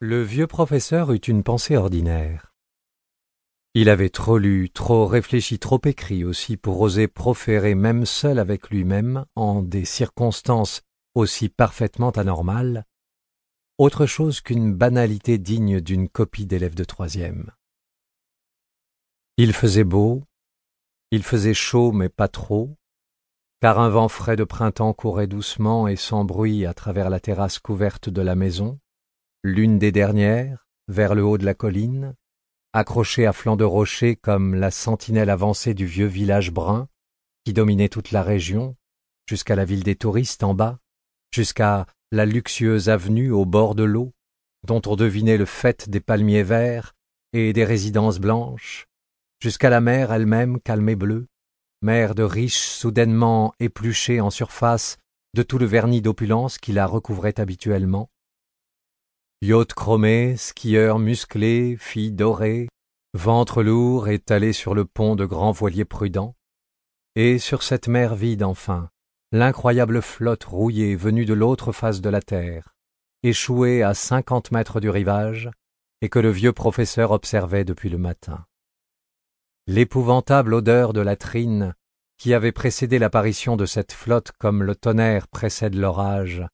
Le vieux professeur eut une pensée ordinaire. Il avait trop lu, trop réfléchi, trop écrit aussi pour oser proférer même seul avec lui-même, en des circonstances aussi parfaitement anormales, autre chose qu'une banalité digne d'une copie d'élève de troisième. Il faisait beau, il faisait chaud mais pas trop, car un vent frais de printemps courait doucement et sans bruit à travers la terrasse couverte de la maison, l'une des dernières, vers le haut de la colline, accrochée à flanc de rocher comme la sentinelle avancée du vieux village brun, qui dominait toute la région, jusqu'à la ville des touristes en bas, jusqu'à la luxueuse avenue au bord de l'eau, dont on devinait le fait des palmiers verts et des résidences blanches, jusqu'à la mer elle-même calme et bleue, mer de riches soudainement épluchée en surface de tout le vernis d'opulence qui la recouvrait habituellement, Yacht chromé, skieurs musclés, filles dorées, ventre lourd étalé sur le pont de grands voiliers prudents, et sur cette mer vide enfin, l'incroyable flotte rouillée venue de l'autre face de la terre, échouée à cinquante mètres du rivage, et que le vieux professeur observait depuis le matin. L'épouvantable odeur de latrine qui avait précédé l'apparition de cette flotte comme le tonnerre précède l'orage,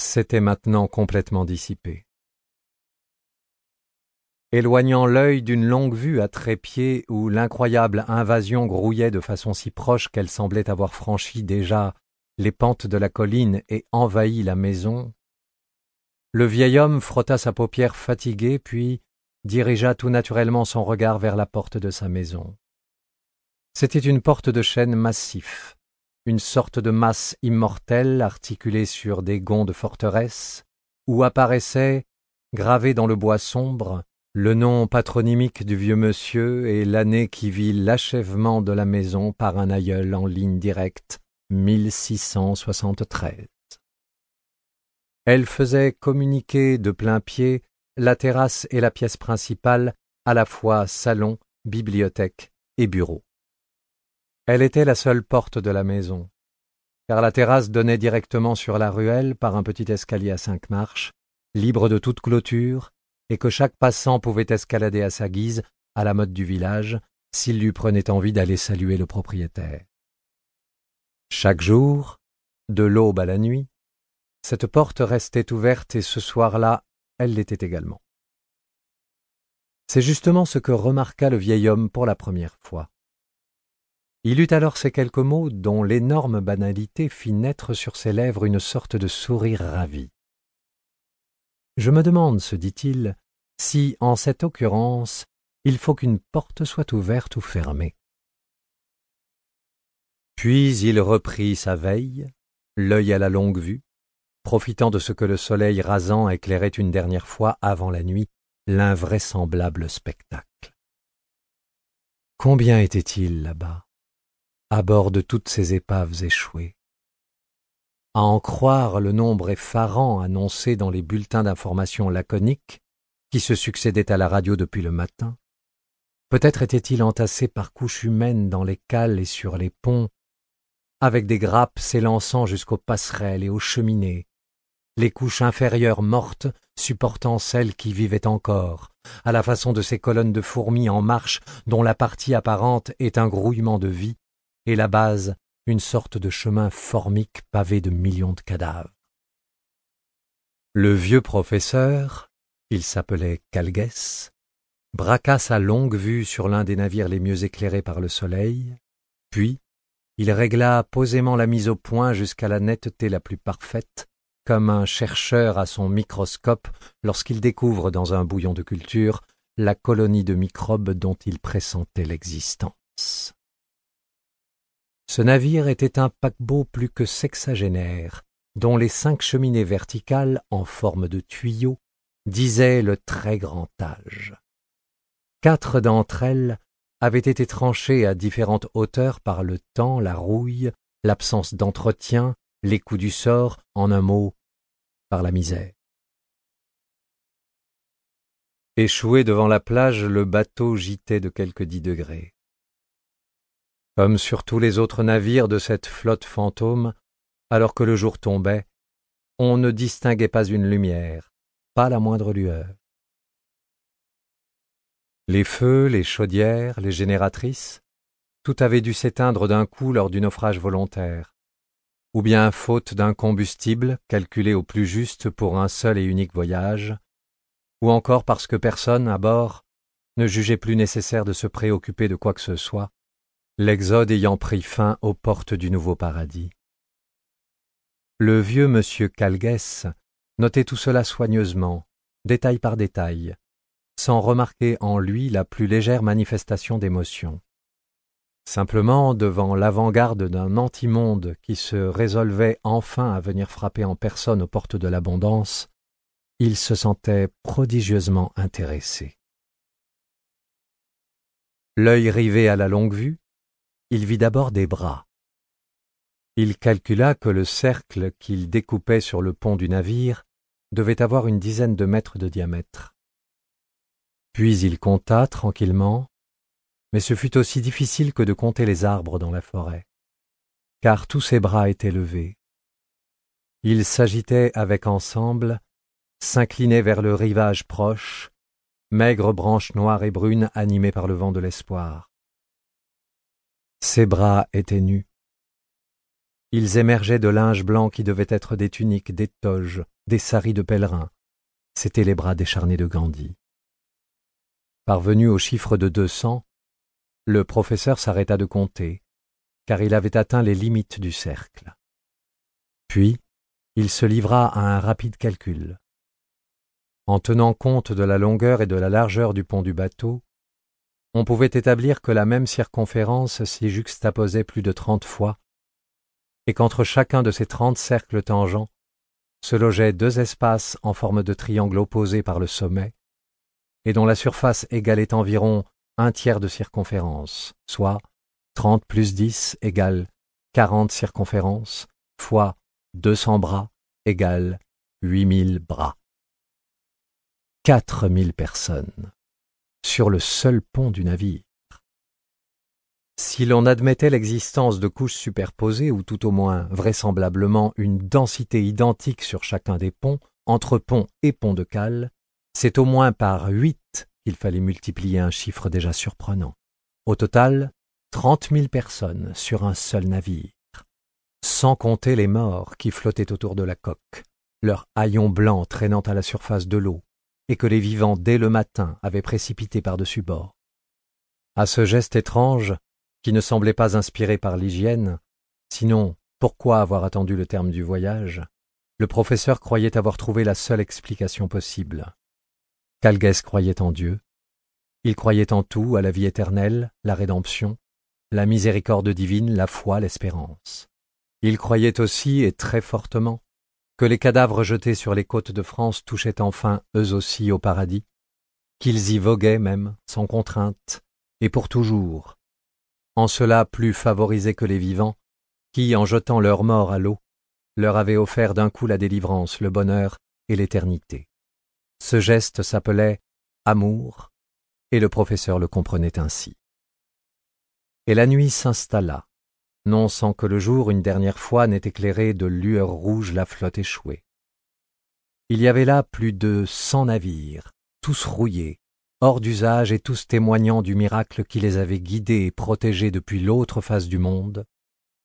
s'était maintenant complètement dissipée. Éloignant l'œil d'une longue vue à trépied où l'incroyable invasion grouillait de façon si proche qu'elle semblait avoir franchi déjà les pentes de la colline et envahi la maison, le vieil homme frotta sa paupière fatiguée puis dirigea tout naturellement son regard vers la porte de sa maison. C'était une porte de chêne massif, une sorte de masse immortelle articulée sur des gonds de forteresse, où apparaissait, gravé dans le bois sombre, le nom patronymique du vieux monsieur et l'année qui vit l'achèvement de la maison par un aïeul en ligne directe, 1673. Elle faisait communiquer de plein pied la terrasse et la pièce principale, à la fois salon, bibliothèque et bureau. Elle était la seule porte de la maison, car la terrasse donnait directement sur la ruelle par un petit escalier à cinq marches, libre de toute clôture, et que chaque passant pouvait escalader à sa guise, à la mode du village, s'il lui prenait envie d'aller saluer le propriétaire. Chaque jour, de l'aube à la nuit, cette porte restait ouverte et ce soir-là, elle l'était également. C'est justement ce que remarqua le vieil homme pour la première fois. Il eut alors ces quelques mots dont l'énorme banalité fit naître sur ses lèvres une sorte de sourire ravi. Je me demande, se dit-il, si, en cette occurrence, il faut qu'une porte soit ouverte ou fermée. Puis il reprit sa veille, l'œil à la longue vue, profitant de ce que le soleil rasant éclairait une dernière fois avant la nuit l'invraisemblable spectacle. Combien était-il là-bas, à bord de toutes ces épaves échouées? À en croire le nombre effarant annoncé dans les bulletins d'information laconiques qui se succédaient à la radio depuis le matin, peut-être était-il entassé par couches humaines dans les cales et sur les ponts, avec des grappes s'élançant jusqu'aux passerelles et aux cheminées, les couches inférieures mortes supportant celles qui vivaient encore, à la façon de ces colonnes de fourmis en marche dont la partie apparente est un grouillement de vie, et la base une sorte de chemin formique pavé de millions de cadavres. Le vieux professeur, il s'appelait Calguès, braqua sa longue vue sur l'un des navires les mieux éclairés par le soleil, puis il régla posément la mise au point jusqu'à la netteté la plus parfaite, comme un chercheur à son microscope lorsqu'il découvre dans un bouillon de culture la colonie de microbes dont il pressentait l'existence. Ce navire était un paquebot plus que sexagénaire, dont les cinq cheminées verticales, en forme de tuyaux, disaient le très grand âge. Quatre d'entre elles avaient été tranchées à différentes hauteurs par le temps, la rouille, l'absence d'entretien, les coups du sort, en un mot, par la misère. Échoué devant la plage, le bateau gîtait de quelques dix degrés. Comme sur tous les autres navires de cette flotte fantôme, alors que le jour tombait, on ne distinguait pas une lumière, pas la moindre lueur. Les feux, les chaudières, les génératrices, tout avait dû s'éteindre d'un coup lors du naufrage volontaire, ou bien faute d'un combustible calculé au plus juste pour un seul et unique voyage, ou encore parce que personne à bord ne jugeait plus nécessaire de se préoccuper de quoi que ce soit, l'exode ayant pris fin aux portes du nouveau paradis. Le vieux monsieur Calguès notait tout cela soigneusement, détail par détail, sans remarquer en lui la plus légère manifestation d'émotion. Simplement, devant l'avant-garde d'un antimonde qui se résolvait enfin à venir frapper en personne aux portes de l'abondance, il se sentait prodigieusement intéressé. L'œil rivé à la longue-vue, il vit d'abord des bras. Il calcula que le cercle qu'il découpait sur le pont du navire devait avoir une dizaine de mètres de diamètre. Puis il compta tranquillement, mais ce fut aussi difficile que de compter les arbres dans la forêt, car tous ses bras étaient levés. Ils s'agitaient avec ensemble, s'inclinaient vers le rivage proche, maigres branches noires et brunes animées par le vent de l'espoir. Ses bras étaient nus. Ils émergeaient de linge blanc qui devaient être des tuniques, des toges, des saris de pèlerins. C'étaient les bras décharnés de Gandhi. Parvenu au chiffre de deux cents, le professeur s'arrêta de compter, car il avait atteint les limites du cercle. Puis, il se livra à un rapide calcul. En tenant compte de la longueur et de la largeur du pont du bateau, on pouvait établir que la même circonférence s'y juxtaposait plus de trente fois, et qu'entre chacun de ces trente cercles tangents se logeaient deux espaces en forme de triangle opposés par le sommet, et dont la surface égalait environ un tiers de circonférence, soit trente plus dix égale quarante circonférences, fois deux cents bras égale huit mille bras. Quatre mille personnes sur le seul pont du navire. Si l'on admettait l'existence de couches superposées, ou tout au moins vraisemblablement une densité identique sur chacun des ponts, entre pont et pont de cale, c'est au moins par huit qu'il fallait multiplier un chiffre déjà surprenant. Au total, trente mille personnes sur un seul navire, sans compter les morts qui flottaient autour de la coque, leurs haillons blancs traînant à la surface de l'eau, et que les vivants dès le matin avaient précipité par-dessus bord. À ce geste étrange, qui ne semblait pas inspiré par l'hygiène, sinon pourquoi avoir attendu le terme du voyage, le professeur croyait avoir trouvé la seule explication possible. Calguès croyait en Dieu, il croyait en tout, à la vie éternelle, la rédemption, la miséricorde divine, la foi, l'espérance. Il croyait aussi, et très fortement, que les cadavres jetés sur les côtes de France touchaient enfin eux aussi au paradis, qu'ils y voguaient même, sans contrainte, et pour toujours, en cela plus favorisés que les vivants, qui, en jetant leur mort à l'eau, leur avaient offert d'un coup la délivrance, le bonheur et l'éternité. Ce geste s'appelait amour, et le professeur le comprenait ainsi. Et la nuit s'installa, non sans que le jour une dernière fois n'ait éclairé de lueurs rouges la flotte échouée. Il y avait là plus de cent navires, tous rouillés, hors d'usage et tous témoignant du miracle qui les avait guidés et protégés depuis l'autre face du monde,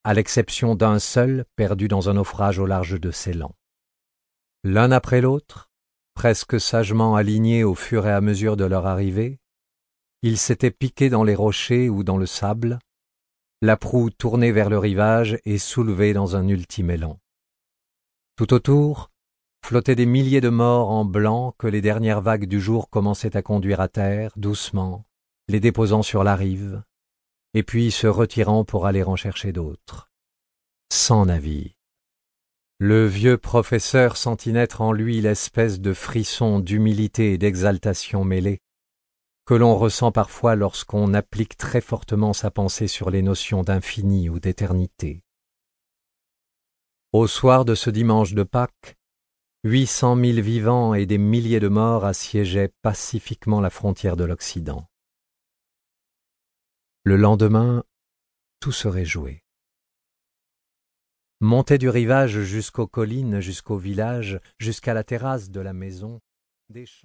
à l'exception d'un seul perdu dans un naufrage au large de Ceylan. L'un après l'autre, presque sagement alignés au fur et à mesure de leur arrivée, ils s'étaient piqués dans les rochers ou dans le sable, la proue tournée vers le rivage et soulevée dans un ultime élan. Tout autour, flottaient des milliers de morts en blanc que les dernières vagues du jour commençaient à conduire à terre, doucement, les déposant sur la rive, et puis se retirant pour aller en chercher d'autres. Sans navire. Le vieux professeur sentit naître en lui l'espèce de frisson d'humilité et d'exaltation mêlée que l'on ressent parfois lorsqu'on applique très fortement sa pensée sur les notions d'infini ou d'éternité. Au soir de ce dimanche de Pâques, Huit cent mille vivants et des milliers de morts assiégeaient pacifiquement la frontière de l'Occident. Le lendemain, tout serait joué. Montait du rivage jusqu'aux collines, jusqu'au village, jusqu'à la terrasse de la maison, des champs